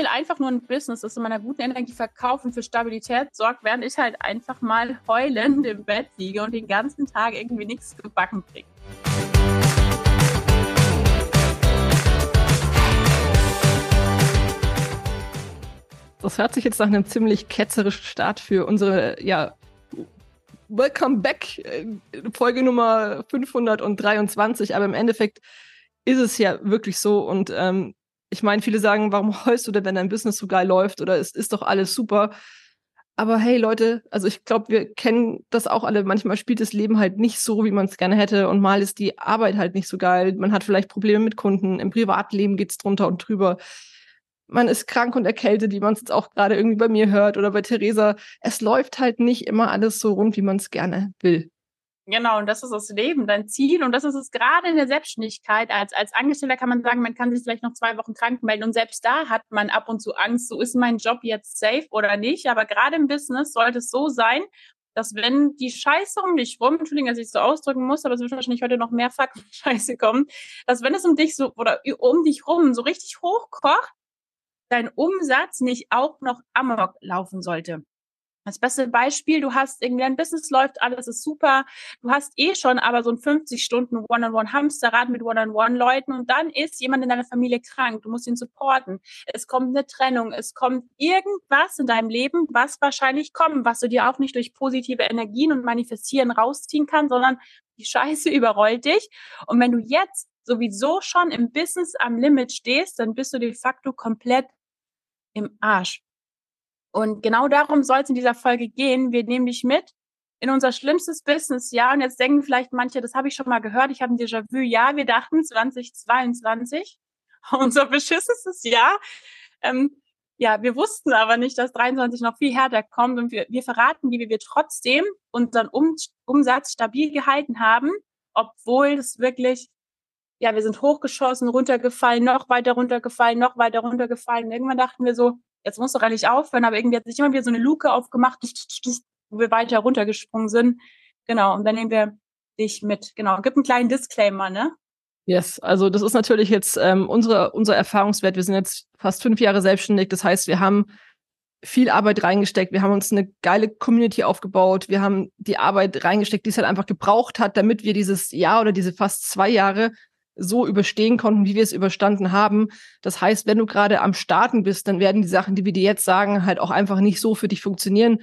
will einfach nur ein Business, das in meiner guten Energie verkauft und für Stabilität sorgt, während ich halt einfach mal heulend im Bett liege und den ganzen Tag irgendwie nichts gebacken kriege. Das hört sich jetzt nach einem ziemlich ketzerischen Start für unsere, ja, Welcome Back, äh, Folge Nummer 523, aber im Endeffekt ist es ja wirklich so und ähm, ich meine, viele sagen, warum heulst du denn, wenn dein Business so geil läuft oder es ist doch alles super. Aber hey Leute, also ich glaube, wir kennen das auch alle. Manchmal spielt das Leben halt nicht so, wie man es gerne hätte. Und mal ist die Arbeit halt nicht so geil. Man hat vielleicht Probleme mit Kunden. Im Privatleben geht's drunter und drüber. Man ist krank und erkältet, wie man es jetzt auch gerade irgendwie bei mir hört oder bei Theresa. Es läuft halt nicht immer alles so rund, wie man es gerne will. Genau, und das ist das Leben, dein Ziel. Und das ist es gerade in der Selbstständigkeit. Als, als Angestellter kann man sagen, man kann sich vielleicht noch zwei Wochen krank melden. Und selbst da hat man ab und zu Angst, so ist mein Job jetzt safe oder nicht. Aber gerade im Business sollte es so sein, dass wenn die Scheiße um dich rum, Entschuldigung, dass ich es so ausdrücken muss, aber es wird wahrscheinlich heute noch mehr Fakten Scheiße kommen, dass wenn es um dich so oder um dich rum so richtig hochkocht, dein Umsatz nicht auch noch amok laufen sollte. Das beste Beispiel, du hast irgendwie ein Business läuft, alles ist super. Du hast eh schon aber so ein 50 Stunden One-on-One-Hamsterrad mit One-on-One-Leuten und dann ist jemand in deiner Familie krank. Du musst ihn supporten. Es kommt eine Trennung. Es kommt irgendwas in deinem Leben, was wahrscheinlich kommt, was du dir auch nicht durch positive Energien und Manifestieren rausziehen kannst, sondern die Scheiße überrollt dich. Und wenn du jetzt sowieso schon im Business am Limit stehst, dann bist du de facto komplett im Arsch. Und genau darum soll es in dieser Folge gehen. Wir nehmen dich mit in unser schlimmstes Business-Jahr. Und jetzt denken vielleicht manche, das habe ich schon mal gehört, ich habe ein Déjà-vu. Ja, wir dachten 2022, unser beschissenstes Jahr. Ähm, ja, wir wussten aber nicht, dass 23 noch viel härter kommt. Und wir, wir verraten, wie wir trotzdem unseren um Umsatz stabil gehalten haben, obwohl es wirklich ja, wir sind hochgeschossen, runtergefallen, noch weiter runtergefallen, noch weiter runtergefallen. Irgendwann dachten wir so, jetzt muss doch eigentlich aufhören, aber irgendwie hat sich immer wieder so eine Luke aufgemacht, wo wir weiter runtergesprungen sind. Genau, und dann nehmen wir dich mit. Genau, gibt einen kleinen Disclaimer, ne? Yes, also das ist natürlich jetzt ähm, unsere, unser Erfahrungswert. Wir sind jetzt fast fünf Jahre selbstständig. Das heißt, wir haben viel Arbeit reingesteckt. Wir haben uns eine geile Community aufgebaut. Wir haben die Arbeit reingesteckt, die es halt einfach gebraucht hat, damit wir dieses Jahr oder diese fast zwei Jahre so überstehen konnten, wie wir es überstanden haben. Das heißt, wenn du gerade am Starten bist, dann werden die Sachen, die wir dir jetzt sagen, halt auch einfach nicht so für dich funktionieren,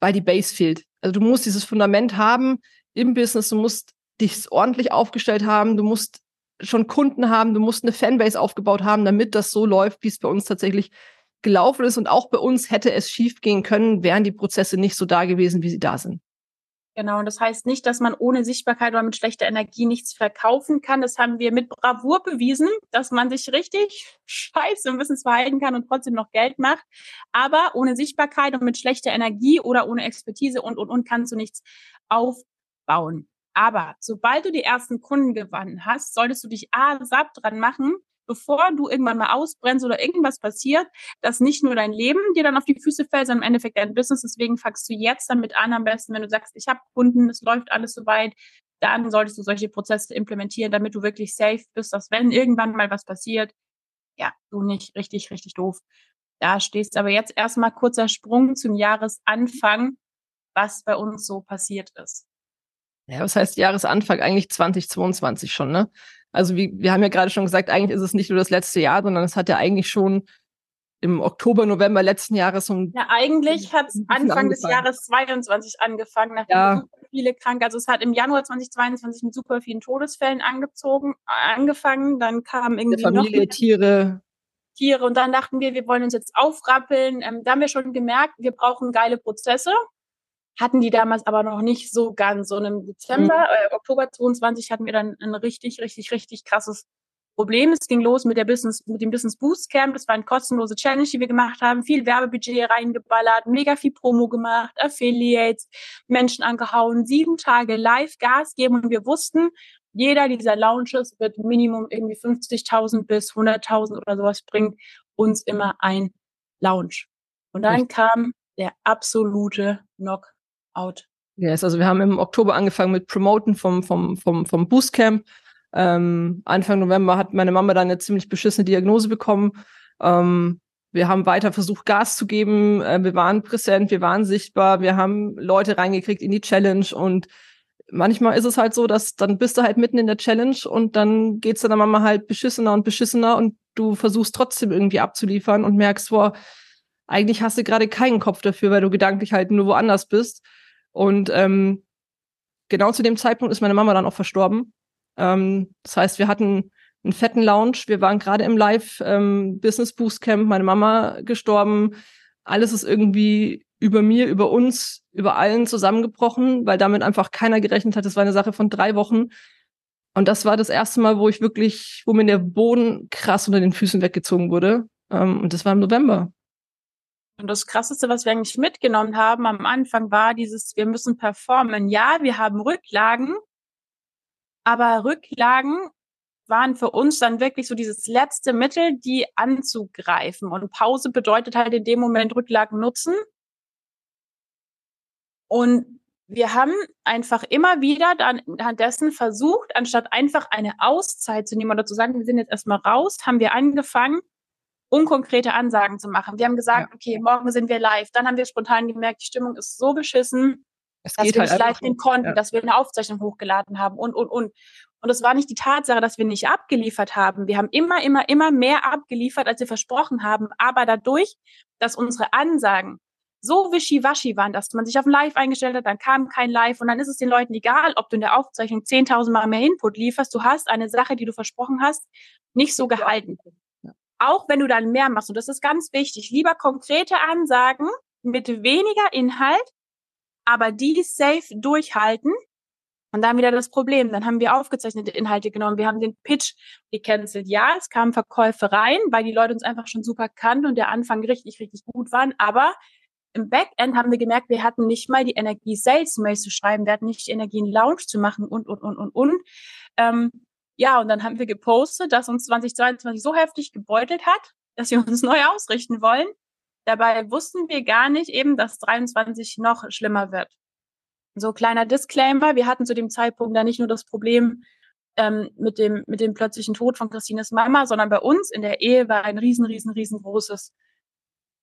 weil die Base fehlt. Also du musst dieses Fundament haben im Business, du musst dich ordentlich aufgestellt haben, du musst schon Kunden haben, du musst eine Fanbase aufgebaut haben, damit das so läuft, wie es bei uns tatsächlich gelaufen ist. Und auch bei uns hätte es schief gehen können, wären die Prozesse nicht so da gewesen, wie sie da sind. Genau, und das heißt nicht, dass man ohne Sichtbarkeit oder mit schlechter Energie nichts verkaufen kann. Das haben wir mit Bravour bewiesen, dass man sich richtig scheiße im Business verhalten kann und trotzdem noch Geld macht. Aber ohne Sichtbarkeit und mit schlechter Energie oder ohne Expertise und, und, und kannst du nichts aufbauen. Aber sobald du die ersten Kunden gewonnen hast, solltest du dich A, satt dran machen, bevor du irgendwann mal ausbrennst oder irgendwas passiert, dass nicht nur dein Leben dir dann auf die Füße fällt, sondern im Endeffekt dein Business. Deswegen fangst du jetzt damit an, am besten, wenn du sagst, ich habe Kunden, es läuft alles soweit, dann solltest du solche Prozesse implementieren, damit du wirklich safe bist, dass wenn irgendwann mal was passiert, ja, du nicht richtig, richtig doof da stehst. Aber jetzt erstmal kurzer Sprung zum Jahresanfang, was bei uns so passiert ist. Ja, was heißt Jahresanfang? Eigentlich 2022 schon, ne? Also wie, wir haben ja gerade schon gesagt, eigentlich ist es nicht nur das letzte Jahr, sondern es hat ja eigentlich schon im Oktober, November letzten Jahres so Ja, eigentlich hat es Anfang des Jahres 22 angefangen, nachdem ja. super viele krank. Also es hat im Januar 2022 mit super vielen Todesfällen angezogen, angefangen. Dann kam irgendwie Der Familie, noch Tiere. Tiere und dann dachten wir, wir wollen uns jetzt aufrappeln. Ähm, da haben wir schon gemerkt, wir brauchen geile Prozesse hatten die damals aber noch nicht so ganz. Und im Dezember, mhm. äh, Oktober 22 hatten wir dann ein richtig, richtig, richtig krasses Problem. Es ging los mit der Business, mit dem Business Boost Camp. Das war eine kostenlose Challenge, die wir gemacht haben. Viel Werbebudget reingeballert, mega viel Promo gemacht, Affiliates, Menschen angehauen, sieben Tage live Gas geben und wir wussten, jeder dieser Launches wird Minimum irgendwie 50.000 bis 100.000 oder sowas bringt uns immer ein Launch. Und dann kam der absolute Knock out. Yes, also wir haben im Oktober angefangen mit Promoten vom, vom, vom, vom Boostcamp. Ähm, Anfang November hat meine Mama dann eine ziemlich beschissene Diagnose bekommen. Ähm, Wir haben weiter versucht, Gas zu geben. Äh, wir waren präsent, wir waren sichtbar, wir haben Leute reingekriegt in die Challenge und manchmal ist es halt so, dass dann bist du halt mitten in der Challenge und dann geht's dann Mama halt beschissener und beschissener und du versuchst trotzdem irgendwie abzuliefern und merkst, boah, eigentlich hast du gerade keinen Kopf dafür, weil du gedanklich halt nur woanders bist. Und ähm, genau zu dem Zeitpunkt ist meine Mama dann auch verstorben. Ähm, das heißt, wir hatten einen fetten Lounge. Wir waren gerade im Live ähm, meine Mama gestorben. Alles ist irgendwie über mir, über uns, über allen zusammengebrochen, weil damit einfach keiner gerechnet hat. Das war eine Sache von drei Wochen. Und das war das erste Mal, wo ich wirklich, wo mir der Boden krass unter den Füßen weggezogen wurde. Ähm, und das war im November. Und das Krasseste, was wir eigentlich mitgenommen haben am Anfang, war dieses, wir müssen performen. Ja, wir haben Rücklagen, aber Rücklagen waren für uns dann wirklich so dieses letzte Mittel, die anzugreifen. Und Pause bedeutet halt in dem Moment Rücklagen nutzen. Und wir haben einfach immer wieder dann dessen versucht, anstatt einfach eine Auszeit zu nehmen oder zu sagen, wir sind jetzt erstmal raus, haben wir angefangen, unkonkrete Ansagen zu machen. Wir haben gesagt, ja. okay, morgen sind wir live. Dann haben wir spontan gemerkt, die Stimmung ist so beschissen, es dass wir halt nicht live gehen konnten, ja. dass wir eine Aufzeichnung hochgeladen haben und, und, und. Und es war nicht die Tatsache, dass wir nicht abgeliefert haben. Wir haben immer, immer, immer mehr abgeliefert, als wir versprochen haben. Aber dadurch, dass unsere Ansagen so wischiwaschi waren, dass man sich auf ein Live eingestellt hat, dann kam kein Live und dann ist es den Leuten egal, ob du in der Aufzeichnung 10.000 Mal mehr Input lieferst. Du hast eine Sache, die du versprochen hast, nicht so gehalten. Auch wenn du dann mehr machst, und das ist ganz wichtig, lieber konkrete Ansagen mit weniger Inhalt, aber die safe durchhalten. Und dann wieder das Problem. Dann haben wir aufgezeichnete Inhalte genommen. Wir haben den Pitch gecancelt. Ja, es kamen Verkäufe rein, weil die Leute uns einfach schon super kannten und der Anfang richtig, richtig gut waren. Aber im Backend haben wir gemerkt, wir hatten nicht mal die Energie, Sales-Mails zu schreiben, wir hatten nicht die Energie, einen Lounge zu machen und, und, und, und, und. Ähm, ja, und dann haben wir gepostet, dass uns 2022 so heftig gebeutelt hat, dass wir uns neu ausrichten wollen. Dabei wussten wir gar nicht eben, dass 23 noch schlimmer wird. So kleiner Disclaimer, wir hatten zu dem Zeitpunkt da nicht nur das Problem ähm, mit, dem, mit dem plötzlichen Tod von Christines Mama, sondern bei uns in der Ehe war ein riesen, riesen, riesengroßes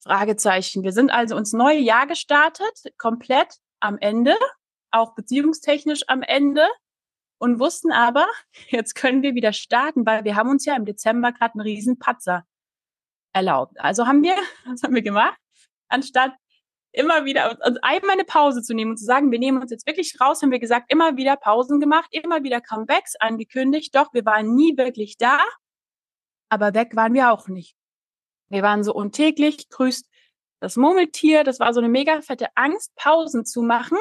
Fragezeichen. Wir sind also ins neue Jahr gestartet, komplett am Ende, auch beziehungstechnisch am Ende und wussten aber, jetzt können wir wieder starten, weil wir haben uns ja im Dezember gerade einen riesen Patzer erlaubt. Also haben wir, was haben wir gemacht? Anstatt immer wieder uns einmal eine Pause zu nehmen und zu sagen, wir nehmen uns jetzt wirklich raus, haben wir gesagt, immer wieder Pausen gemacht, immer wieder Comebacks angekündigt. Doch wir waren nie wirklich da, aber weg waren wir auch nicht. Wir waren so untäglich, grüßt das Murmeltier. Das war so eine mega fette Angst, Pausen zu machen,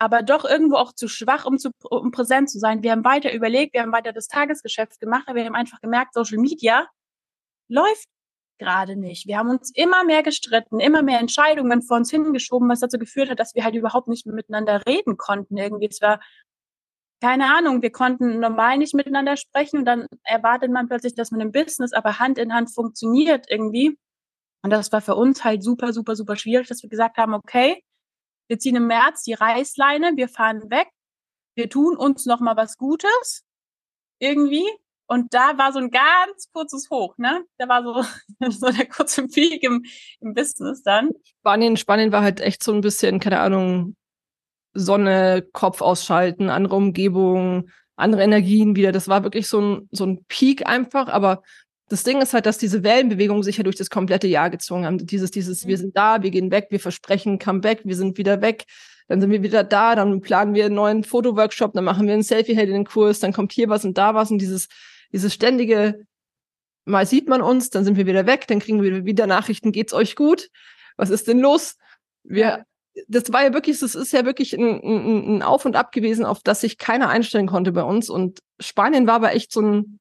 aber doch irgendwo auch zu schwach, um, zu, um präsent zu sein. Wir haben weiter überlegt, wir haben weiter das Tagesgeschäft gemacht, aber wir haben einfach gemerkt, Social Media läuft gerade nicht. Wir haben uns immer mehr gestritten, immer mehr Entscheidungen vor uns hingeschoben, was dazu geführt hat, dass wir halt überhaupt nicht mehr miteinander reden konnten. Irgendwie, es war keine Ahnung, wir konnten normal nicht miteinander sprechen und dann erwartet man plötzlich, dass man im Business aber Hand in Hand funktioniert irgendwie. Und das war für uns halt super, super, super schwierig, dass wir gesagt haben, okay, wir ziehen im März die Reißleine, wir fahren weg, wir tun uns noch mal was Gutes irgendwie. Und da war so ein ganz kurzes Hoch, ne? Da war so, so der kurze Peak im, im Business dann. Spanien, Spanien war halt echt so ein bisschen, keine Ahnung, Sonne, Kopf ausschalten, andere Umgebung, andere Energien wieder. Das war wirklich so ein, so ein Peak einfach. Aber das Ding ist halt, dass diese Wellenbewegungen sich ja durch das komplette Jahr gezogen haben. Dieses, dieses, wir sind da, wir gehen weg, wir versprechen Comeback, wir sind wieder weg, dann sind wir wieder da, dann planen wir einen neuen Fotoworkshop, dann machen wir einen Selfie-Heldinnen-Kurs, dann kommt hier was und da was und dieses, dieses ständige, mal sieht man uns, dann sind wir wieder weg, dann kriegen wir wieder Nachrichten, geht's euch gut? Was ist denn los? Wir das war ja wirklich, das ist ja wirklich ein, ein, ein Auf und Ab gewesen, auf das sich keiner einstellen konnte bei uns. Und Spanien war aber echt so ein,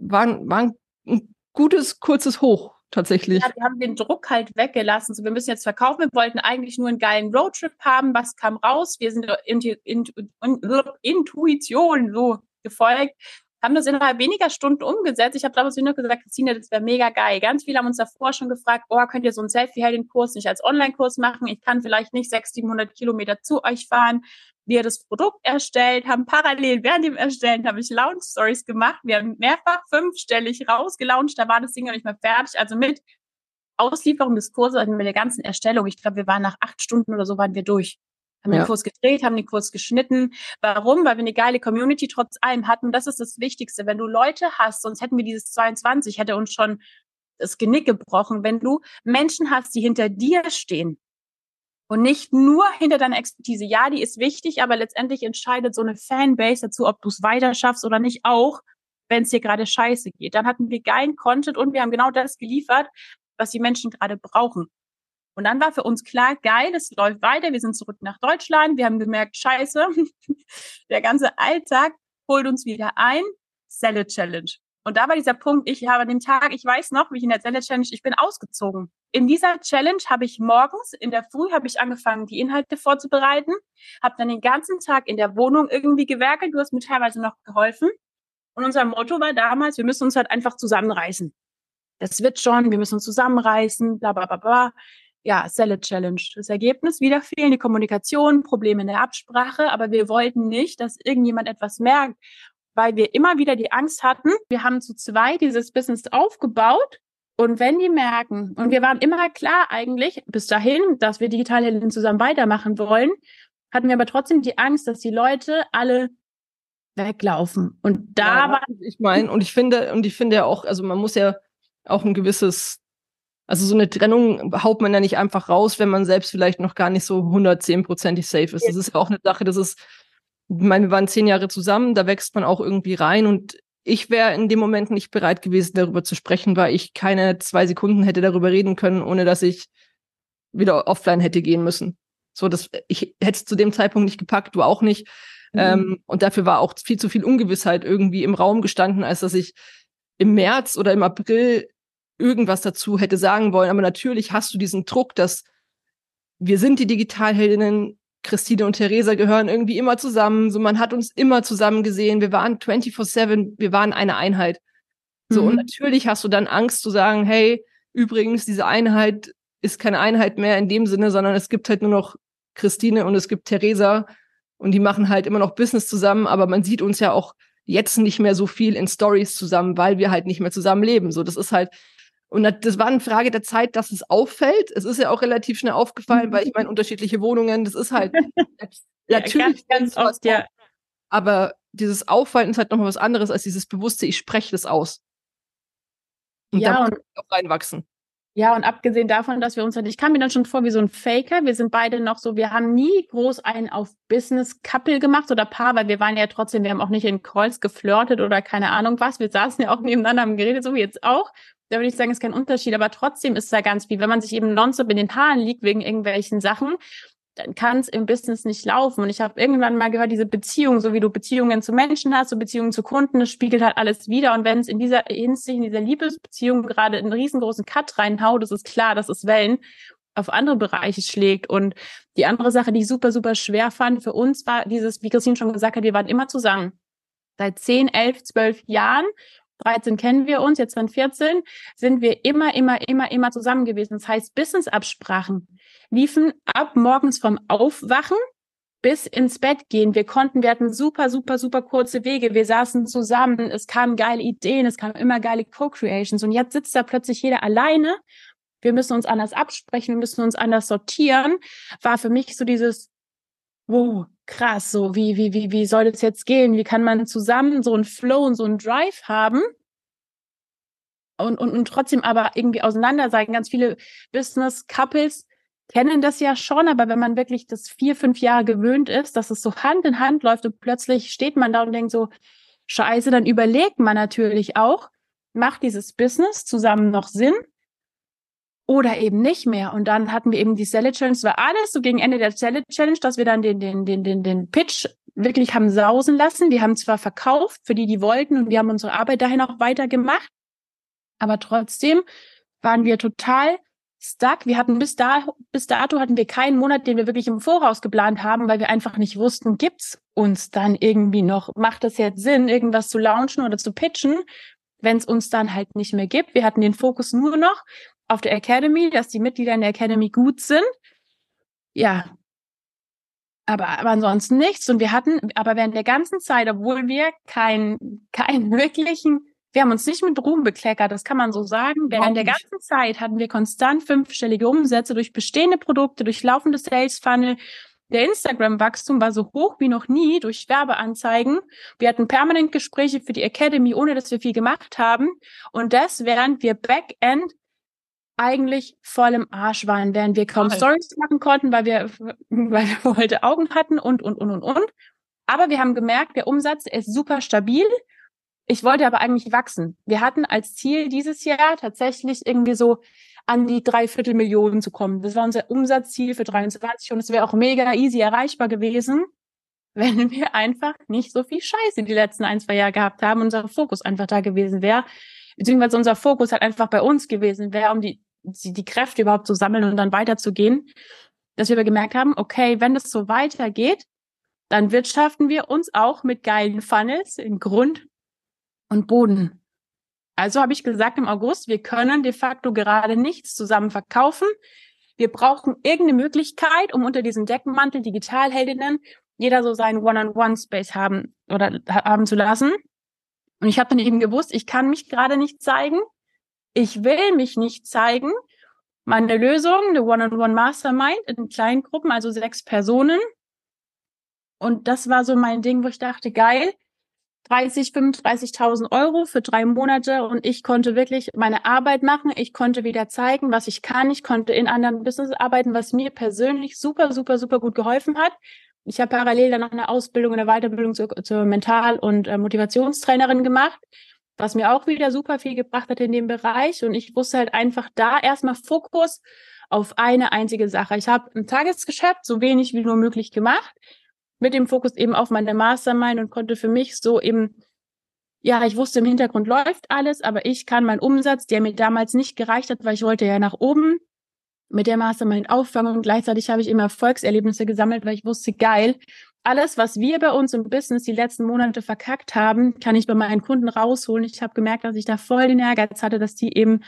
war, war ein gutes, kurzes Hoch tatsächlich. Ja, wir haben den Druck halt weggelassen. So, wir müssen jetzt verkaufen. Wir wollten eigentlich nur einen geilen Roadtrip haben. Was kam raus? Wir sind Intu Intu Intuition so gefolgt haben das innerhalb weniger Stunden umgesetzt. Ich habe damals nur gesagt, Christine, das wäre mega geil. Ganz viele haben uns davor schon gefragt, oh, könnt ihr so einen Selfie-Heldin-Kurs nicht als Online-Kurs machen? Ich kann vielleicht nicht 600, 700 Kilometer zu euch fahren. Wir das Produkt erstellt, haben parallel während dem Erstellen habe ich Launch-Stories gemacht. Wir haben mehrfach fünfstellig rausgelauncht. Da war das Ding noch nicht mehr fertig. Also mit Auslieferung des Kurses, mit der ganzen Erstellung. Ich glaube, wir waren nach acht Stunden oder so waren wir durch haben ja. den Kurs gedreht, haben den Kurs geschnitten. Warum? Weil wir eine geile Community trotz allem hatten. Das ist das Wichtigste. Wenn du Leute hast, sonst hätten wir dieses 22, hätte uns schon das Genick gebrochen, wenn du Menschen hast, die hinter dir stehen und nicht nur hinter deiner Expertise. Ja, die ist wichtig, aber letztendlich entscheidet so eine Fanbase dazu, ob du es weiter schaffst oder nicht, auch wenn es dir gerade scheiße geht. Dann hatten wir geilen Content und wir haben genau das geliefert, was die Menschen gerade brauchen. Und dann war für uns klar, geil, es läuft weiter, wir sind zurück nach Deutschland, wir haben gemerkt, scheiße, der ganze Alltag holt uns wieder ein, Selle Challenge. Und da war dieser Punkt, ich habe dem Tag, ich weiß noch, wie ich in der Selle Challenge, ich bin ausgezogen. In dieser Challenge habe ich morgens, in der Früh habe ich angefangen, die Inhalte vorzubereiten, habe dann den ganzen Tag in der Wohnung irgendwie gewerkelt, du hast mir teilweise noch geholfen. Und unser Motto war damals, wir müssen uns halt einfach zusammenreißen. Das wird schon, wir müssen uns zusammenreißen, bla bla bla bla ja, Salad Challenge. Das Ergebnis, wieder fehlende Kommunikation, Probleme in der Absprache, aber wir wollten nicht, dass irgendjemand etwas merkt, weil wir immer wieder die Angst hatten, wir haben zu zweit dieses Business aufgebaut und wenn die merken, und wir waren immer klar eigentlich bis dahin, dass wir Digitalhelden zusammen weitermachen wollen, hatten wir aber trotzdem die Angst, dass die Leute alle weglaufen. Und da ja, war ich meine, und ich finde, und ich finde ja auch, also man muss ja auch ein gewisses also so eine Trennung haut man ja nicht einfach raus, wenn man selbst vielleicht noch gar nicht so 110-prozentig safe ist. Das ist ja auch eine Sache, das ist, ich meine, wir waren zehn Jahre zusammen, da wächst man auch irgendwie rein und ich wäre in dem Moment nicht bereit gewesen, darüber zu sprechen, weil ich keine zwei Sekunden hätte darüber reden können, ohne dass ich wieder offline hätte gehen müssen. So, das, ich hätte es zu dem Zeitpunkt nicht gepackt, du auch nicht. Mhm. Ähm, und dafür war auch viel zu viel Ungewissheit irgendwie im Raum gestanden, als dass ich im März oder im April irgendwas dazu hätte sagen wollen. Aber natürlich hast du diesen Druck, dass wir sind die Digitalheldinnen, Christine und Theresa gehören irgendwie immer zusammen. So, man hat uns immer zusammen gesehen. Wir waren 24-7, wir waren eine Einheit. So, mhm. und natürlich hast du dann Angst zu sagen, hey, übrigens, diese Einheit ist keine Einheit mehr in dem Sinne, sondern es gibt halt nur noch Christine und es gibt Theresa und die machen halt immer noch Business zusammen, aber man sieht uns ja auch jetzt nicht mehr so viel in Stories zusammen, weil wir halt nicht mehr zusammen leben. So, das ist halt, und das war eine Frage der Zeit, dass es auffällt. Es ist ja auch relativ schnell aufgefallen, weil ich meine, unterschiedliche Wohnungen, das ist halt natürlich ja, ganz, ganz oft, ja. Aber dieses Auffallen ist halt nochmal was anderes als dieses bewusste, ich spreche das aus. Und ja, da und auch reinwachsen. Ja, und abgesehen davon, dass wir uns halt, ich kam mir dann schon vor wie so ein Faker. Wir sind beide noch so, wir haben nie groß einen auf Business Couple gemacht oder Paar, weil wir waren ja trotzdem, wir haben auch nicht in Calls geflirtet oder keine Ahnung was. Wir saßen ja auch nebeneinander, haben geredet, so wie jetzt auch da würde ich sagen, ist kein Unterschied, aber trotzdem ist da ganz viel. Wenn man sich eben nonstop in den Haaren liegt wegen irgendwelchen Sachen, dann kann es im Business nicht laufen. Und ich habe irgendwann mal gehört, diese Beziehung, so wie du Beziehungen zu Menschen hast, so Beziehungen zu Kunden, das spiegelt halt alles wieder. Und wenn es in dieser Hinsicht, in dieser Liebesbeziehung gerade einen riesengroßen Cut reinhaut, ist klar, dass es Wellen auf andere Bereiche schlägt. Und die andere Sache, die ich super, super schwer fand für uns, war dieses, wie Christine schon gesagt hat, wir waren immer zusammen. Seit zehn, elf, zwölf Jahren 13 kennen wir uns, jetzt sind 14, sind wir immer, immer, immer, immer zusammen gewesen. Das heißt, Business-Absprachen liefen ab morgens vom Aufwachen bis ins Bett gehen. Wir konnten, wir hatten super, super, super kurze Wege. Wir saßen zusammen. Es kamen geile Ideen. Es kamen immer geile Co-Creations. Und jetzt sitzt da plötzlich jeder alleine. Wir müssen uns anders absprechen. Wir müssen uns anders sortieren. War für mich so dieses, wow, krass, so wie, wie, wie, wie soll das jetzt gehen? Wie kann man zusammen so einen Flow und so einen Drive haben? Und, und, und trotzdem aber irgendwie auseinander sein. Ganz viele Business-Couples kennen das ja schon, aber wenn man wirklich das vier, fünf Jahre gewöhnt ist, dass es so Hand in Hand läuft und plötzlich steht man da und denkt so, scheiße, dann überlegt man natürlich auch, macht dieses Business zusammen noch Sinn? Oder eben nicht mehr. Und dann hatten wir eben die Sell Challenge. Es war alles so gegen Ende der Sell Challenge, dass wir dann den, den, den, den, den Pitch wirklich haben sausen lassen. Wir haben zwar verkauft für die, die wollten und wir haben unsere Arbeit dahin auch weitergemacht. Aber trotzdem waren wir total stuck. Wir hatten bis, da, bis dato hatten wir keinen Monat, den wir wirklich im Voraus geplant haben, weil wir einfach nicht wussten, gibt's uns dann irgendwie noch, macht es jetzt Sinn, irgendwas zu launchen oder zu pitchen, wenn es uns dann halt nicht mehr gibt. Wir hatten den Fokus nur noch auf der Academy, dass die Mitglieder in der Academy gut sind. Ja. Aber, aber ansonsten nichts. Und wir hatten, aber während der ganzen Zeit, obwohl wir keinen keinen wirklichen wir haben uns nicht mit Ruhm bekleckert, das kann man so sagen. Während der ganzen Zeit hatten wir konstant fünfstellige Umsätze durch bestehende Produkte, durch laufende Sales Funnel. Der Instagram-Wachstum war so hoch wie noch nie durch Werbeanzeigen. Wir hatten permanent Gespräche für die Academy, ohne dass wir viel gemacht haben. Und das, während wir Backend eigentlich voll im Arsch waren, während wir kaum Stories machen konnten, weil wir, weil wir heute Augen hatten und, und, und, und, und. Aber wir haben gemerkt, der Umsatz ist super stabil. Ich wollte aber eigentlich wachsen. Wir hatten als Ziel dieses Jahr tatsächlich irgendwie so an die dreiviertel Millionen zu kommen. Das war unser Umsatzziel für 23 und es wäre auch mega easy erreichbar gewesen, wenn wir einfach nicht so viel Scheiße die letzten ein, zwei Jahre gehabt haben, unser Fokus einfach da gewesen wäre, beziehungsweise unser Fokus halt einfach bei uns gewesen wäre, um die, die, die Kräfte überhaupt zu sammeln und dann weiterzugehen, dass wir aber gemerkt haben, okay, wenn das so weitergeht, dann wirtschaften wir uns auch mit geilen Funnels in Grund und Boden. Also habe ich gesagt im August, wir können de facto gerade nichts zusammen verkaufen. Wir brauchen irgendeine Möglichkeit, um unter diesem Deckmantel Digitalheldinnen jeder so seinen One-on-One-Space haben oder haben zu lassen. Und ich habe dann eben gewusst, ich kann mich gerade nicht zeigen. Ich will mich nicht zeigen. Meine Lösung, the One-on-One Mastermind in kleinen Gruppen, also sechs Personen. Und das war so mein Ding, wo ich dachte, geil, 30, 35.000 Euro für drei Monate und ich konnte wirklich meine Arbeit machen. Ich konnte wieder zeigen, was ich kann. Ich konnte in anderen Business arbeiten, was mir persönlich super, super, super gut geholfen hat. Ich habe parallel dann noch eine Ausbildung, eine Weiterbildung zur, zur Mental- und äh, Motivationstrainerin gemacht, was mir auch wieder super viel gebracht hat in dem Bereich. Und ich wusste halt einfach da erstmal Fokus auf eine einzige Sache. Ich habe ein Tagesgeschäft so wenig wie nur möglich gemacht mit dem Fokus eben auf meine Mastermind und konnte für mich so eben, ja, ich wusste im Hintergrund läuft alles, aber ich kann meinen Umsatz, der mir damals nicht gereicht hat, weil ich wollte ja nach oben mit der Mastermind auffangen und gleichzeitig habe ich immer Erfolgserlebnisse gesammelt, weil ich wusste, geil, alles, was wir bei uns im Business die letzten Monate verkackt haben, kann ich bei meinen Kunden rausholen. Ich habe gemerkt, dass ich da voll den Ehrgeiz hatte, dass die eben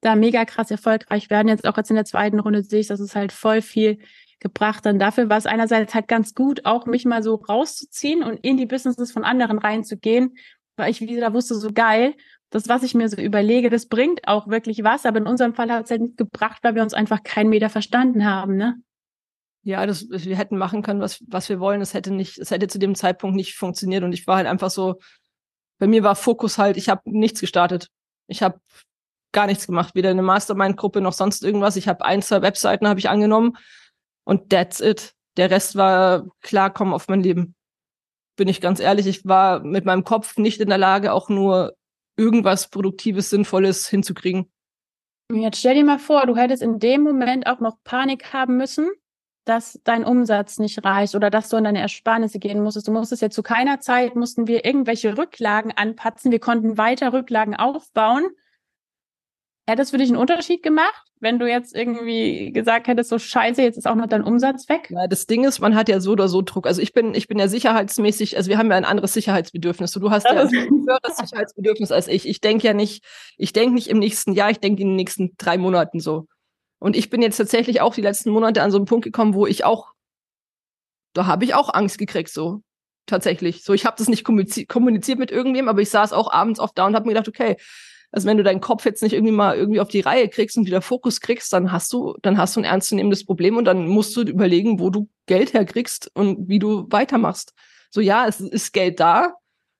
da mega krass erfolgreich werden. Jetzt auch jetzt in der zweiten Runde sehe ich, dass es halt voll viel gebracht. Dann dafür war es einerseits halt ganz gut, auch mich mal so rauszuziehen und in die Businesses von anderen reinzugehen, weil ich wieder wusste, so geil, das, was ich mir so überlege, das bringt auch wirklich was. Aber in unserem Fall hat es halt nicht gebracht, weil wir uns einfach keinen Meter verstanden haben, ne? Ja, das, wir hätten machen können, was, was wir wollen. Es hätte nicht, es hätte zu dem Zeitpunkt nicht funktioniert. Und ich war halt einfach so, bei mir war Fokus halt, ich habe nichts gestartet. Ich habe gar nichts gemacht, weder eine Mastermind-Gruppe noch sonst irgendwas. Ich habe ein, zwei Webseiten habe ich angenommen und that's it. Der Rest war klarkommen auf mein Leben. Bin ich ganz ehrlich, ich war mit meinem Kopf nicht in der Lage, auch nur irgendwas Produktives, Sinnvolles hinzukriegen. Jetzt stell dir mal vor, du hättest in dem Moment auch noch Panik haben müssen, dass dein Umsatz nicht reicht oder dass du in deine Ersparnisse gehen musstest. Du musstest ja zu keiner Zeit, mussten wir irgendwelche Rücklagen anpatzen. Wir konnten weiter Rücklagen aufbauen Hätte es für dich einen Unterschied gemacht, wenn du jetzt irgendwie gesagt hättest, so scheiße, jetzt ist auch noch dein Umsatz weg? Ja, das Ding ist, man hat ja so oder so Druck. Also ich bin, ich bin ja sicherheitsmäßig, also wir haben ja ein anderes Sicherheitsbedürfnis. Du hast ja ein höheres Sicherheitsbedürfnis als ich. Ich denke ja nicht, ich denke nicht im nächsten Jahr, ich denke in den nächsten drei Monaten so. Und ich bin jetzt tatsächlich auch die letzten Monate an so einen Punkt gekommen, wo ich auch, da habe ich auch Angst gekriegt, so tatsächlich. So, ich habe das nicht kommuniziert mit irgendwem, aber ich saß auch abends oft da und habe mir gedacht, okay, also wenn du deinen Kopf jetzt nicht irgendwie mal irgendwie auf die Reihe kriegst und wieder Fokus kriegst, dann hast du, dann hast du ein ernstzunehmendes Problem und dann musst du überlegen, wo du Geld herkriegst und wie du weitermachst. So ja, es ist Geld da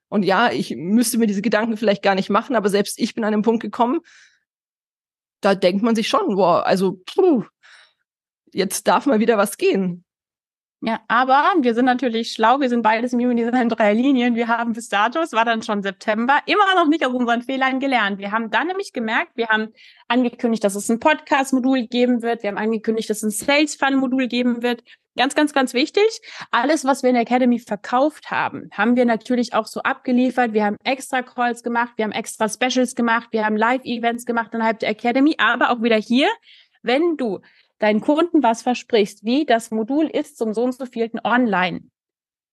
und ja, ich müsste mir diese Gedanken vielleicht gar nicht machen, aber selbst ich bin an den Punkt gekommen, da denkt man sich schon, wow, also puh, jetzt darf mal wieder was gehen. Ja, aber wir sind natürlich schlau, wir sind beides im sind in drei Linien. Wir haben bis dato, es war dann schon September, immer noch nicht aus unseren Fehlern gelernt. Wir haben dann nämlich gemerkt, wir haben angekündigt, dass es ein Podcast-Modul geben wird. Wir haben angekündigt, dass es ein Sales-Fund-Modul geben wird. Ganz, ganz, ganz wichtig. Alles, was wir in der Academy verkauft haben, haben wir natürlich auch so abgeliefert. Wir haben extra Calls gemacht, wir haben extra Specials gemacht, wir haben Live-Events gemacht innerhalb der Academy, aber auch wieder hier Wenn du deinen Kunden was versprichst, wie das Modul ist zum so und so vielten online,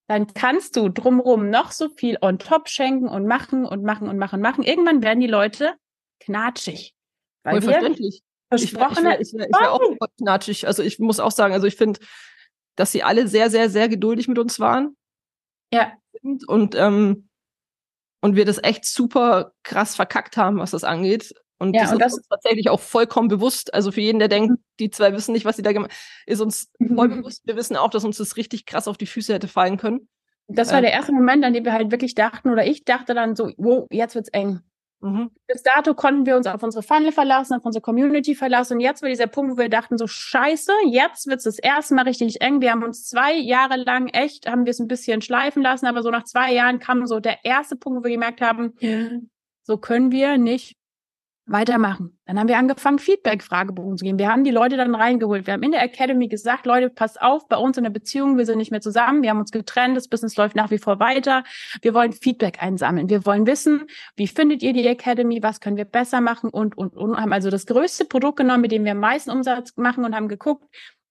dann kannst du drumherum noch so viel on top schenken und machen und machen und machen und machen. Irgendwann werden die Leute knatschig. Weil Voll verständlich. Versprochene ich, ich, ich, ich wäre auch voll knatschig. Also ich muss auch sagen, also ich finde, dass sie alle sehr, sehr, sehr geduldig mit uns waren. Ja. Und, ähm, und wir das echt super krass verkackt haben, was das angeht. Und ja, das und ist das uns tatsächlich auch vollkommen bewusst. Also für jeden, der denkt, mhm. die zwei wissen nicht, was sie da gemacht haben, ist uns voll bewusst. Wir wissen auch, dass uns das richtig krass auf die Füße hätte fallen können. Das war äh, der erste Moment, an dem wir halt wirklich dachten, oder ich dachte dann so, wow, jetzt wird's eng. Mhm. Bis dato konnten wir uns auf unsere Funnel verlassen, auf unsere Community verlassen. Und jetzt war dieser Punkt, wo wir dachten, so scheiße, jetzt wird's das erste Mal richtig eng. Wir haben uns zwei Jahre lang echt, haben wir es ein bisschen schleifen lassen, aber so nach zwei Jahren kam so der erste Punkt, wo wir gemerkt haben, so können wir nicht weitermachen. Dann haben wir angefangen, Feedback-Fragebogen zu geben. Wir haben die Leute dann reingeholt. Wir haben in der Academy gesagt, Leute, passt auf, bei uns in der Beziehung, wir sind nicht mehr zusammen, wir haben uns getrennt, das Business läuft nach wie vor weiter. Wir wollen Feedback einsammeln. Wir wollen wissen, wie findet ihr die Academy, was können wir besser machen und, und, und haben also das größte Produkt genommen, mit dem wir am meisten Umsatz machen und haben geguckt,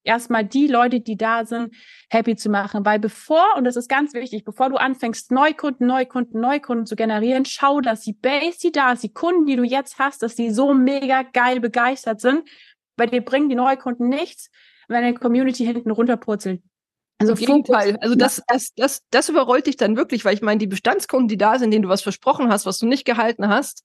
erstmal die Leute, die da sind, happy zu machen. Weil bevor, und das ist ganz wichtig, bevor du anfängst, Neukunden, Neukunden, Neukunden zu generieren, schau, dass die Base, die da ist, die Kunden, die du jetzt hast, dass die so mega geil begeistert sind, weil dir bringen die Neukunden nichts, wenn deine Community hinten runterpurzelt. Also Im Gegenteil. Also das, das, das, das überrollt dich dann wirklich, weil ich meine, die Bestandskunden, die da sind, denen du was versprochen hast, was du nicht gehalten hast,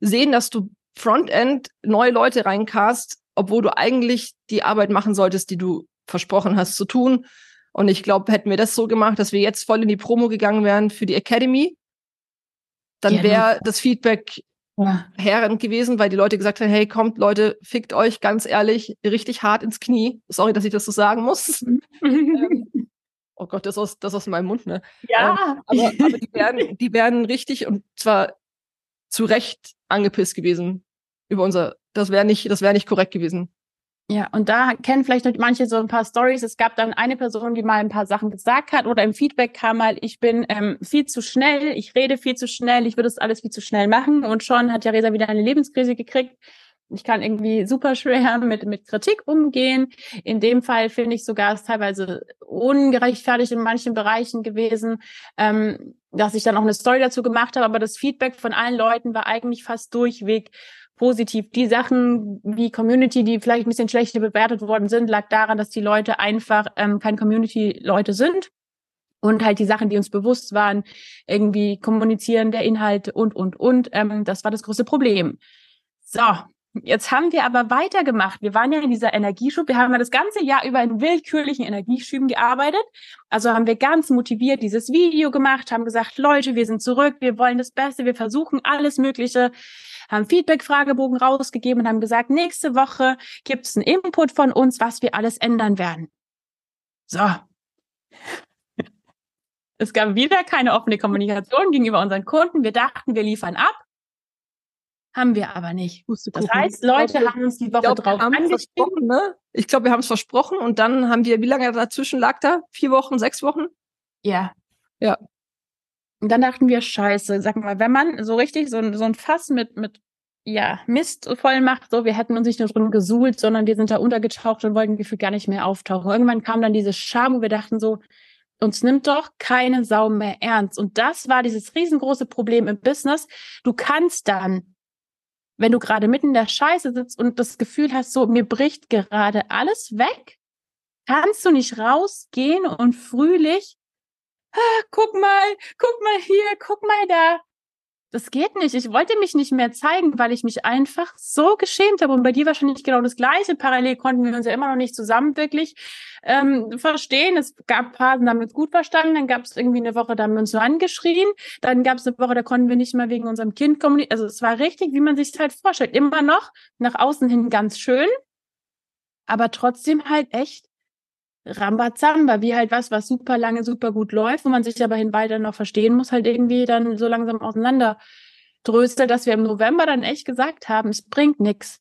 sehen, dass du Frontend neue Leute reincast, obwohl du eigentlich die Arbeit machen solltest, die du versprochen hast zu tun. Und ich glaube, hätten wir das so gemacht, dass wir jetzt voll in die Promo gegangen wären für die Academy, dann wäre das Feedback ja. herrend gewesen, weil die Leute gesagt haben, hey, kommt Leute, fickt euch ganz ehrlich richtig hart ins Knie. Sorry, dass ich das so sagen muss. ähm, oh Gott, das aus, das aus meinem Mund, ne? Ja. Ähm, aber, aber die wären, die wären richtig und zwar zu Recht angepisst gewesen über unser das wäre nicht, das wäre nicht korrekt gewesen. Ja, und da kennen vielleicht noch manche so ein paar Stories. Es gab dann eine Person, die mal ein paar Sachen gesagt hat oder im Feedback kam mal, ich bin ähm, viel zu schnell, ich rede viel zu schnell, ich würde das alles viel zu schnell machen. Und schon hat Theresa wieder eine Lebenskrise gekriegt. Ich kann irgendwie super schwer mit, mit Kritik umgehen. In dem Fall finde ich sogar es teilweise ungerechtfertigt in manchen Bereichen gewesen, ähm, dass ich dann auch eine Story dazu gemacht habe. Aber das Feedback von allen Leuten war eigentlich fast durchweg positiv. Die Sachen wie Community, die vielleicht ein bisschen schlechter bewertet worden sind, lag daran, dass die Leute einfach ähm, kein Community-Leute sind. Und halt die Sachen, die uns bewusst waren, irgendwie kommunizieren der Inhalte und, und, und. Ähm, das war das große Problem. So, Jetzt haben wir aber weitergemacht. Wir waren ja in dieser Energieschub. Wir haben ja das ganze Jahr über in willkürlichen Energieschüben gearbeitet. Also haben wir ganz motiviert dieses Video gemacht, haben gesagt, Leute, wir sind zurück, wir wollen das Beste, wir versuchen alles Mögliche haben Feedback-Fragebogen rausgegeben und haben gesagt, nächste Woche gibt es einen Input von uns, was wir alles ändern werden. So. Es gab wieder keine offene Kommunikation gegenüber unseren Kunden. Wir dachten, wir liefern ab. Haben wir aber nicht. Das heißt, Leute haben uns die Woche glaub, drauf angeschrieben. Ne? Ich glaube, wir haben es versprochen und dann haben wir, wie lange dazwischen lag da? Vier Wochen, sechs Wochen? Ja. Ja. Und dann dachten wir, scheiße, sag mal, wenn man so richtig so, so ein Fass mit, mit ja, Mist voll macht, so, wir hätten uns nicht nur drin gesuhlt, sondern wir sind da untergetaucht und wollten gefühlt gar nicht mehr auftauchen. Irgendwann kam dann diese Scham, wo wir dachten so, uns nimmt doch keine Sau mehr ernst. Und das war dieses riesengroße Problem im Business. Du kannst dann, wenn du gerade mitten in der Scheiße sitzt und das Gefühl hast, so, mir bricht gerade alles weg, kannst du nicht rausgehen und fröhlich ah, guck mal, guck mal hier, guck mal da. Das geht nicht. Ich wollte mich nicht mehr zeigen, weil ich mich einfach so geschämt habe. Und bei dir wahrscheinlich genau das Gleiche. Parallel konnten wir uns ja immer noch nicht zusammen wirklich ähm, verstehen. Es gab Phasen, da haben wir uns gut verstanden. Dann gab es irgendwie eine Woche, da haben wir uns nur angeschrien. Dann gab es eine Woche, da konnten wir nicht mehr wegen unserem Kind kommunizieren. Also es war richtig, wie man sich halt vorstellt. Immer noch nach außen hin ganz schön, aber trotzdem halt echt Rambazamba, wie halt was, was super lange, super gut läuft, wo man sich aber hin weiter noch verstehen muss, halt irgendwie dann so langsam auseinander dröselt, dass wir im November dann echt gesagt haben, es bringt nichts.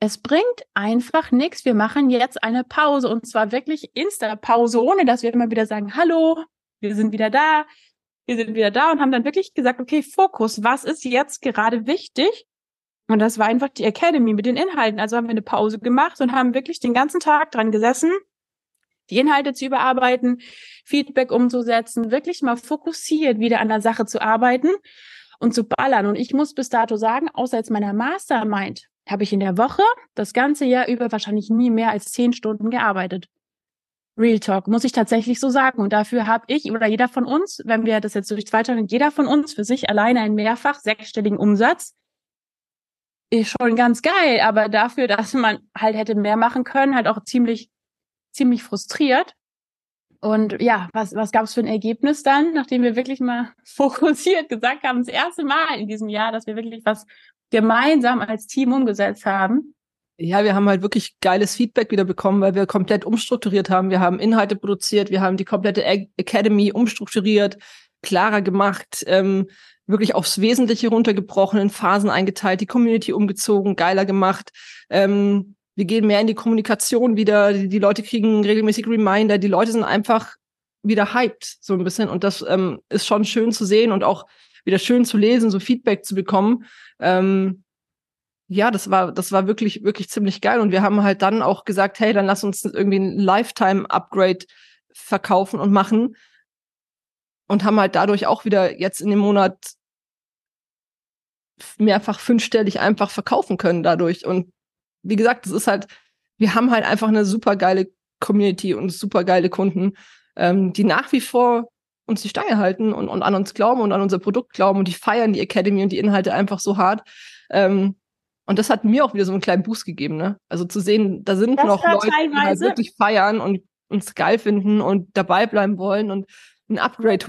Es bringt einfach nichts. Wir machen jetzt eine Pause und zwar wirklich Insta-Pause, ohne dass wir immer wieder sagen, hallo, wir sind wieder da, wir sind wieder da und haben dann wirklich gesagt, okay, Fokus, was ist jetzt gerade wichtig? Und das war einfach die Academy mit den Inhalten. Also haben wir eine Pause gemacht und haben wirklich den ganzen Tag dran gesessen, die Inhalte zu überarbeiten, Feedback umzusetzen, wirklich mal fokussiert wieder an der Sache zu arbeiten und zu ballern. Und ich muss bis dato sagen, außer jetzt meiner Mastermind, habe ich in der Woche das ganze Jahr über wahrscheinlich nie mehr als zehn Stunden gearbeitet. Real Talk, muss ich tatsächlich so sagen. Und dafür habe ich oder jeder von uns, wenn wir das jetzt durch zwei Tage, jeder von uns für sich alleine einen mehrfach sechsstelligen Umsatz, ist schon ganz geil. Aber dafür, dass man halt hätte mehr machen können, halt auch ziemlich, ziemlich frustriert. Und ja, was, was gab es für ein Ergebnis dann, nachdem wir wirklich mal fokussiert gesagt haben, das erste Mal in diesem Jahr, dass wir wirklich was gemeinsam als Team umgesetzt haben? Ja, wir haben halt wirklich geiles Feedback wieder bekommen, weil wir komplett umstrukturiert haben. Wir haben Inhalte produziert, wir haben die komplette Academy umstrukturiert, klarer gemacht, ähm, wirklich aufs Wesentliche runtergebrochen, in Phasen eingeteilt, die Community umgezogen, geiler gemacht. Ähm, wir gehen mehr in die Kommunikation wieder, die, die, Leute kriegen regelmäßig Reminder, die Leute sind einfach wieder hyped, so ein bisschen. Und das ähm, ist schon schön zu sehen und auch wieder schön zu lesen, so Feedback zu bekommen. Ähm, ja, das war, das war wirklich, wirklich ziemlich geil. Und wir haben halt dann auch gesagt, hey, dann lass uns irgendwie ein Lifetime-Upgrade verkaufen und machen. Und haben halt dadurch auch wieder jetzt in dem Monat mehrfach fünfstellig einfach verkaufen können dadurch. Und wie gesagt, das ist halt, wir haben halt einfach eine super geile Community und super geile Kunden, ähm, die nach wie vor uns die Stange halten und, und an uns glauben und an unser Produkt glauben und die feiern die Academy und die Inhalte einfach so hart. Ähm, und das hat mir auch wieder so einen kleinen Boost gegeben, ne? Also zu sehen, da sind das noch Leute, die halt wirklich feiern und uns geil finden und dabei bleiben wollen und ein Upgrade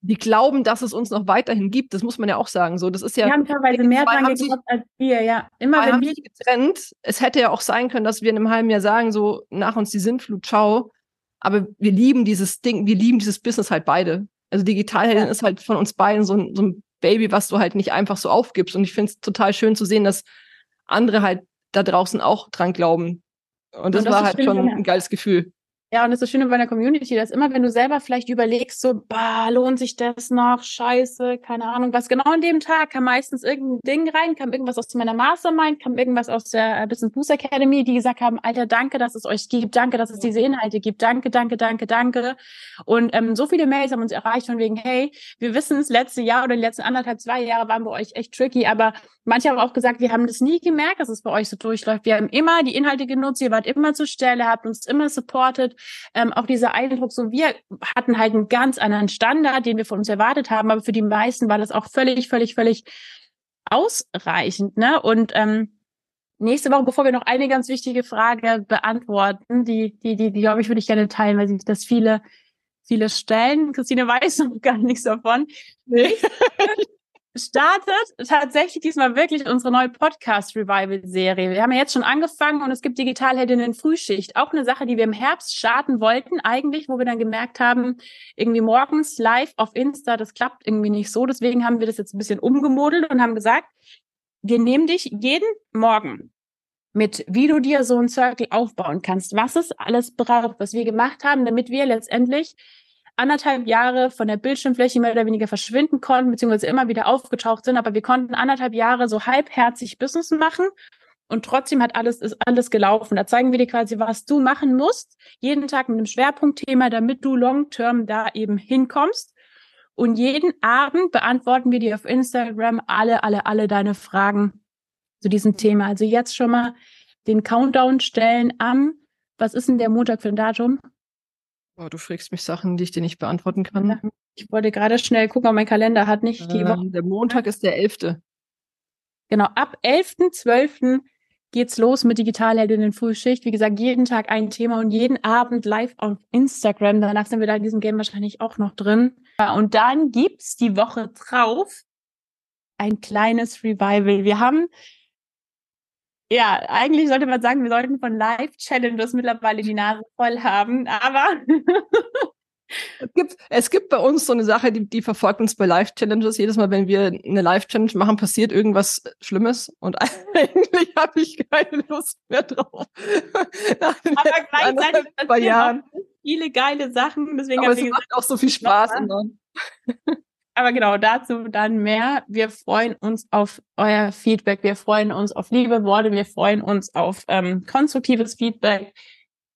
die glauben, dass es uns noch weiterhin gibt. Das muss man ja auch sagen. So, das ist ja. Wir haben teilweise mehr dran geglaubt als wir, ja. Immer wenn wir getrennt. Es hätte ja auch sein können, dass wir in einem halben Jahr sagen, so nach uns die Sintflut, ciao. Aber wir lieben dieses Ding, wir lieben dieses Business halt beide. Also Digitalheldin ja. ist halt von uns beiden so ein, so ein Baby, was du halt nicht einfach so aufgibst. Und ich finde es total schön zu sehen, dass andere halt da draußen auch dran glauben. Und das, und das war halt schon ein geiles Gefühl. Ja, und das ist das Schöne bei der Community, dass immer, wenn du selber vielleicht überlegst, so, bah, lohnt sich das noch? Scheiße, keine Ahnung, was genau an dem Tag kam meistens irgendein Ding rein, kam irgendwas aus meiner Mastermind, kam irgendwas aus der äh, Business Boost Academy, die gesagt haben, Alter, danke, dass es euch gibt, danke, dass es diese Inhalte gibt, danke, danke, danke, danke. Und ähm, so viele Mails haben uns erreicht von wegen, hey, wir wissen es, letzte Jahr oder die letzten anderthalb, zwei Jahre waren bei euch echt tricky, aber manche haben auch gesagt, wir haben das nie gemerkt, dass es bei euch so durchläuft. Wir haben immer die Inhalte genutzt, ihr wart immer zur Stelle, habt uns immer supported ähm, auch dieser Eindruck, so wir hatten halt einen ganz anderen Standard, den wir von uns erwartet haben, aber für die meisten war das auch völlig, völlig, völlig ausreichend. Ne? Und ähm, nächste Woche, bevor wir noch eine ganz wichtige Frage beantworten, die, die, die, die glaube ich, würde ich gerne teilen, weil sich das viele, viele stellen. Christine weiß noch gar nichts davon. Nee. Startet tatsächlich diesmal wirklich unsere neue Podcast-Revival-Serie. Wir haben ja jetzt schon angefangen und es gibt Digitalheldinnen Frühschicht. Auch eine Sache, die wir im Herbst starten wollten, eigentlich, wo wir dann gemerkt haben, irgendwie morgens live auf Insta, das klappt irgendwie nicht so. Deswegen haben wir das jetzt ein bisschen umgemodelt und haben gesagt, wir nehmen dich jeden Morgen mit, wie du dir so einen Circle aufbauen kannst, was es alles braucht, was wir gemacht haben, damit wir letztendlich anderthalb Jahre von der Bildschirmfläche mehr oder weniger verschwinden konnten, beziehungsweise immer wieder aufgetaucht sind, aber wir konnten anderthalb Jahre so halbherzig Business machen und trotzdem hat alles, ist alles gelaufen. Da zeigen wir dir quasi, was du machen musst, jeden Tag mit einem Schwerpunktthema, damit du long-term da eben hinkommst. Und jeden Abend beantworten wir dir auf Instagram alle, alle, alle deine Fragen zu diesem Thema. Also jetzt schon mal den Countdown stellen am, was ist denn der Montag für ein Datum? Oh, du fragst mich Sachen, die ich dir nicht beantworten kann. Ich wollte gerade schnell gucken, ob mein Kalender hat nicht die Woche. Der Montag ist der 11. Genau, ab 11.12. geht's los mit Digitalheldinnen Frühschicht. Wie gesagt, jeden Tag ein Thema und jeden Abend live auf Instagram. Danach sind wir da in diesem Game wahrscheinlich auch noch drin. Und dann gibt's die Woche drauf ein kleines Revival. Wir haben ja, eigentlich sollte man sagen, wir sollten von Live-Challenges mittlerweile die Nase voll haben, aber es, gibt, es gibt bei uns so eine Sache, die, die verfolgt uns bei Live-Challenges. Jedes Mal, wenn wir eine Live-Challenge machen, passiert irgendwas Schlimmes und eigentlich habe ich keine Lust mehr drauf. aber gleichzeitig passieren viele geile Sachen. Deswegen aber es macht auch so viel Spaß. Aber genau dazu dann mehr. Wir freuen uns auf euer Feedback. Wir freuen uns auf liebe Worte. Wir freuen uns auf ähm, konstruktives Feedback.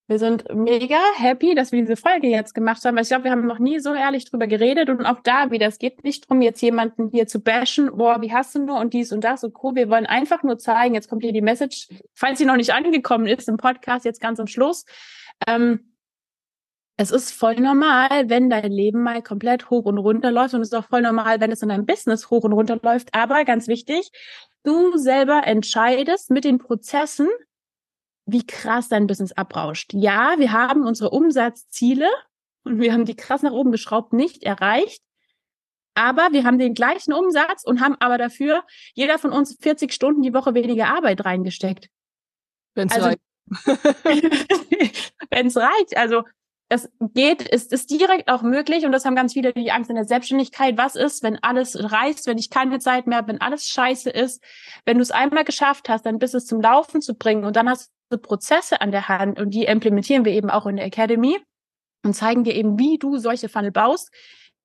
Wir sind mega happy, dass wir diese Folge jetzt gemacht haben, weil ich glaube, wir haben noch nie so ehrlich drüber geredet und auch da wieder, es geht nicht darum, jetzt jemanden hier zu bashen, boah, wie hast du nur und dies und das und Co. Wir wollen einfach nur zeigen, jetzt kommt hier die Message, falls sie noch nicht angekommen ist im Podcast, jetzt ganz am Schluss. Ähm, es ist voll normal, wenn dein Leben mal komplett hoch und runter läuft und es ist auch voll normal, wenn es in deinem Business hoch und runter läuft. Aber ganz wichtig, du selber entscheidest mit den Prozessen, wie krass dein Business abrauscht. Ja, wir haben unsere Umsatzziele und wir haben die krass nach oben geschraubt nicht erreicht. Aber wir haben den gleichen Umsatz und haben aber dafür jeder von uns 40 Stunden die Woche weniger Arbeit reingesteckt. Wenn es also, reicht. Wenn es reicht. Also es geht, es ist direkt auch möglich und das haben ganz viele die Angst in der Selbstständigkeit. Was ist, wenn alles reißt, wenn ich keine Zeit mehr habe, wenn alles scheiße ist? Wenn du es einmal geschafft hast, dann bis es zum Laufen zu bringen und dann hast du Prozesse an der Hand und die implementieren wir eben auch in der Academy und zeigen dir eben, wie du solche Funnel baust,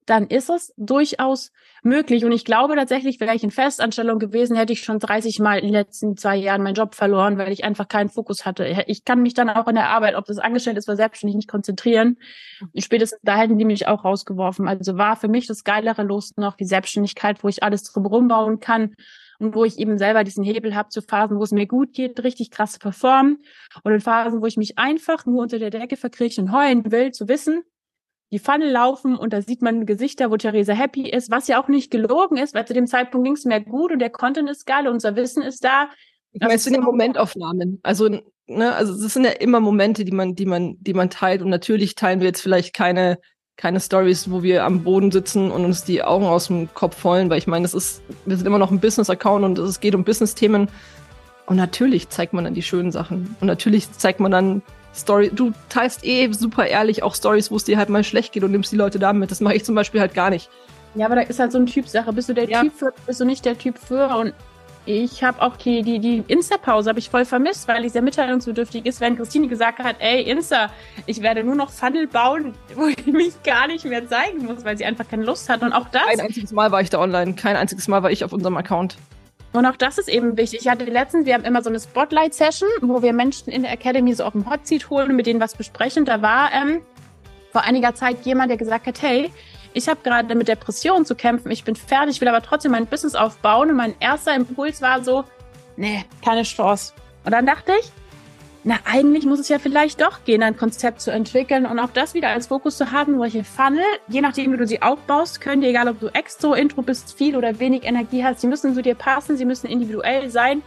dann ist es durchaus möglich. Und ich glaube tatsächlich, wäre ich in Festanstellung gewesen, hätte ich schon 30 Mal in den letzten zwei Jahren meinen Job verloren, weil ich einfach keinen Fokus hatte. Ich kann mich dann auch in der Arbeit, ob das angestellt ist oder selbstständig, nicht konzentrieren. Und spätestens da hätten die mich auch rausgeworfen. Also war für mich das geilere Los noch die Selbstständigkeit, wo ich alles drumherum bauen kann und wo ich eben selber diesen Hebel habe zu Phasen, wo es mir gut geht, richtig krass performen und in Phasen, wo ich mich einfach nur unter der Decke verkrieche und heulen will, zu wissen, die Funnel laufen und da sieht man Gesichter, wo Theresa happy ist, was ja auch nicht gelogen ist, weil zu dem Zeitpunkt ging es mir gut und der Content ist geil, unser Wissen ist da. Ich meine, es sind ja Momentaufnahmen. Also, ne, also es sind ja immer Momente, die man, die man, die man teilt. Und natürlich teilen wir jetzt vielleicht keine, keine Stories, wo wir am Boden sitzen und uns die Augen aus dem Kopf holen, weil ich meine, das ist, wir sind immer noch ein Business-Account und es geht um Business-Themen. Und natürlich zeigt man dann die schönen Sachen. Und natürlich zeigt man dann Story, du teilst eh super ehrlich auch Stories, wo es dir halt mal schlecht geht und nimmst die Leute da mit. Das mache ich zum Beispiel halt gar nicht. Ja, aber da ist halt so eine Typsache. Bist du der ja. Typ für, bist du nicht der Typ für? Und ich habe auch die, die, die Insta-Pause habe ich voll vermisst, weil die sehr mitteilungsbedürftig ist, wenn Christine gesagt hat, ey, Insta, ich werde nur noch Funnel bauen, wo ich mich gar nicht mehr zeigen muss, weil sie einfach keine Lust hat. Und auch das. Kein einziges Mal war ich da online. Kein einziges Mal war ich auf unserem Account. Und auch das ist eben wichtig. Ich hatte letztens, wir haben immer so eine Spotlight-Session, wo wir Menschen in der Academy so auf dem Hot Seat holen und mit denen was besprechen. Da war ähm, vor einiger Zeit jemand, der gesagt hat, hey, ich habe gerade mit Depressionen zu kämpfen, ich bin fertig, will aber trotzdem mein Business aufbauen. Und mein erster Impuls war so, nee, keine Chance. Und dann dachte ich, na, eigentlich muss es ja vielleicht doch gehen, ein Konzept zu entwickeln und auch das wieder als Fokus zu haben, solche Funnel, je nachdem, wie du sie aufbaust, können dir, egal ob du extra, intro bist, viel oder wenig Energie hast, sie müssen zu dir passen, sie müssen individuell sein.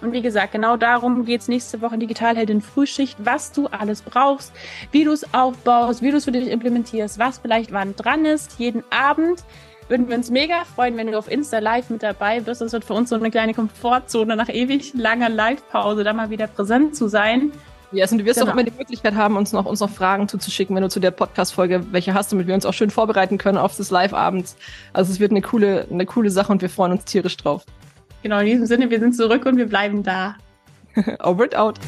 Und wie gesagt, genau darum geht's nächste Woche in Digitalheldin Frühschicht, was du alles brauchst, wie du es aufbaust, wie du es für dich implementierst, was vielleicht wann dran ist, jeden Abend würden wir uns mega freuen, wenn du auf Insta live mit dabei bist. Das wird für uns so eine kleine Komfortzone nach ewig langer Live-Pause, da mal wieder präsent zu sein. Ja, yes, und du wirst genau. auch immer die Möglichkeit haben, uns noch, uns noch Fragen zuzuschicken, wenn du zu der Podcast-Folge welche hast, damit wir uns auch schön vorbereiten können auf das Live-Abends. Also es wird eine coole, eine coole Sache und wir freuen uns tierisch drauf. Genau, in diesem Sinne, wir sind zurück und wir bleiben da. Over and out.